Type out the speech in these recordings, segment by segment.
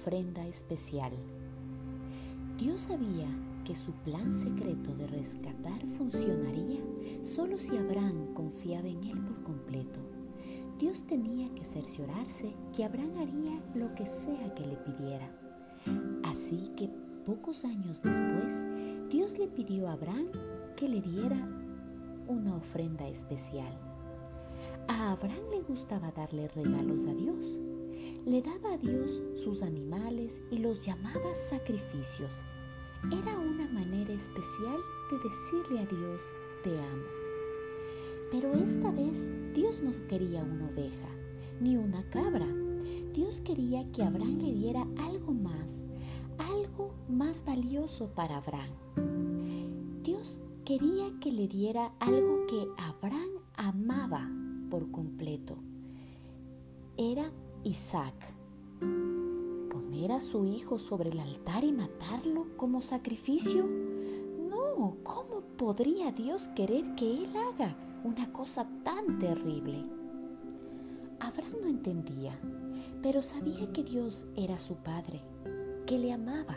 ofrenda especial. Dios sabía que su plan secreto de rescatar funcionaría solo si Abraham confiaba en él por completo. Dios tenía que cerciorarse que Abraham haría lo que sea que le pidiera. Así que pocos años después, Dios le pidió a Abraham que le diera una ofrenda especial. A Abraham le gustaba darle regalos a Dios. Le daba a Dios sus animales y los llamaba sacrificios. Era una manera especial de decirle a Dios, te amo. Pero esta vez Dios no quería una oveja ni una cabra. Dios quería que Abraham le diera algo más, algo más valioso para Abraham. Dios quería que le diera algo que Abraham amaba por completo. Era Isaac. ¿Poner a su hijo sobre el altar y matarlo como sacrificio? No, ¿cómo podría Dios querer que él haga una cosa tan terrible? Abraham no entendía, pero sabía que Dios era su padre, que le amaba.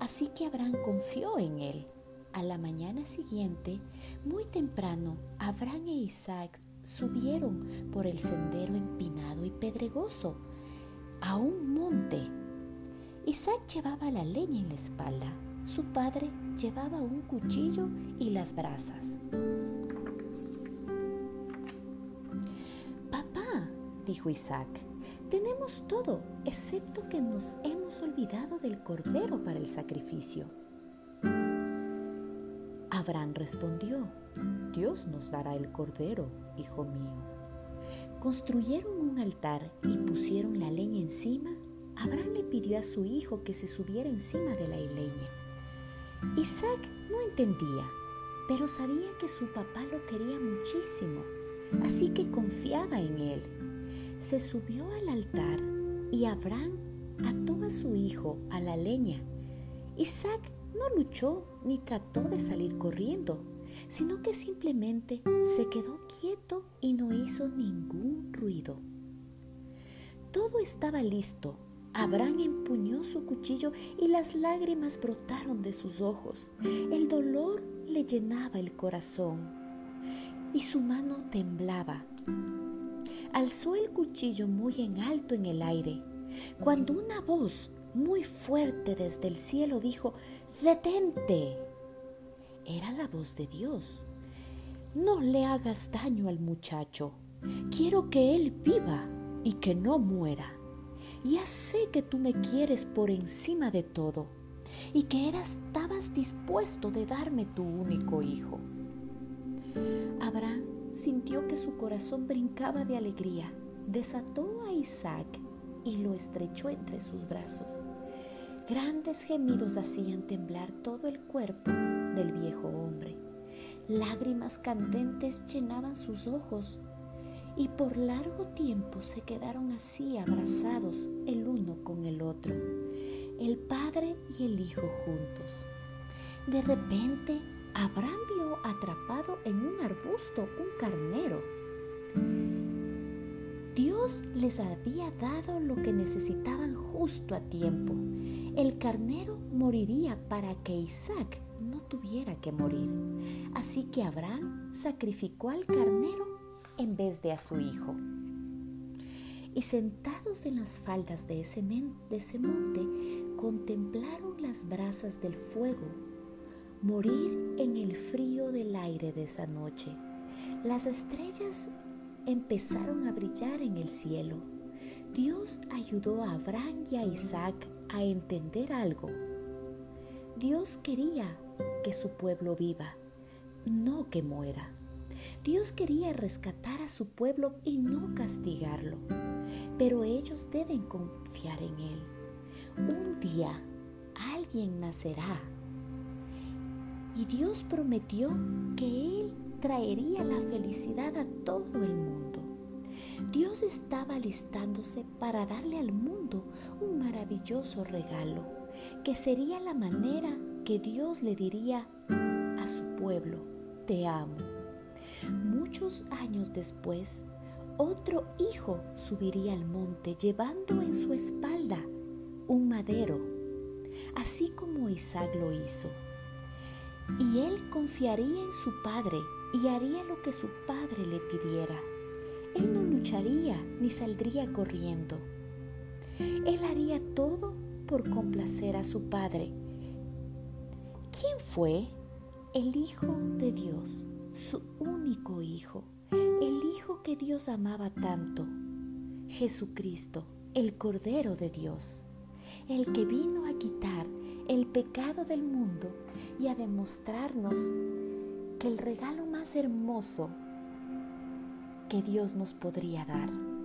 Así que Abraham confió en él. A la mañana siguiente, muy temprano, Abraham e Isaac subieron por el sendero empinado y pedregoso a un monte. Isaac llevaba la leña en la espalda, su padre llevaba un cuchillo y las brasas. Papá, dijo Isaac, tenemos todo, excepto que nos hemos olvidado del cordero para el sacrificio. Abraham respondió, Dios nos dará el cordero, hijo mío. Construyeron un altar y pusieron la leña encima. Abraham le pidió a su hijo que se subiera encima de la leña. Isaac no entendía, pero sabía que su papá lo quería muchísimo, así que confiaba en él. Se subió al altar y Abraham ató a su hijo a la leña. Isaac no luchó ni trató de salir corriendo, sino que simplemente se quedó quieto y no hizo ningún ruido. Todo estaba listo. Abraham empuñó su cuchillo y las lágrimas brotaron de sus ojos. El dolor le llenaba el corazón y su mano temblaba. Alzó el cuchillo muy en alto en el aire, cuando una voz muy fuerte desde el cielo dijo, detente. Era la voz de Dios. No le hagas daño al muchacho. Quiero que él viva y que no muera. Ya sé que tú me quieres por encima de todo y que eras, estabas dispuesto de darme tu único hijo. Abraham sintió que su corazón brincaba de alegría, desató a Isaac y lo estrechó entre sus brazos. Grandes gemidos hacían temblar todo el cuerpo del viejo hombre. Lágrimas candentes llenaban sus ojos y por largo tiempo se quedaron así abrazados el uno con el otro, el padre y el hijo juntos. De repente, Abraham vio atrapado en un arbusto un carnero. Dios les había dado lo que necesitaban justo a tiempo. El carnero moriría para que Isaac no tuviera que morir. Así que Abraham sacrificó al carnero en vez de a su hijo. Y sentados en las faldas de ese, de ese monte, contemplaron las brasas del fuego morir en el frío del aire de esa noche. Las estrellas empezaron a brillar en el cielo. Dios ayudó a Abraham y a Isaac a entender algo. Dios quería que su pueblo viva, no que muera. Dios quería rescatar a su pueblo y no castigarlo, pero ellos deben confiar en Él. Un día alguien nacerá y Dios prometió que Él traería la felicidad a todo el mundo. Dios estaba alistándose para darle al mundo un maravilloso regalo, que sería la manera que Dios le diría a su pueblo, te amo. Muchos años después, otro hijo subiría al monte llevando en su espalda un madero, así como Isaac lo hizo. Y él confiaría en su padre y haría lo que su padre le pidiera. Él no lucharía ni saldría corriendo. Él haría todo por complacer a su padre. ¿Quién fue? El Hijo de Dios, su único Hijo, el Hijo que Dios amaba tanto, Jesucristo, el Cordero de Dios, el que vino a quitar el pecado del mundo y a demostrarnos que el regalo más hermoso que Dios nos podría dar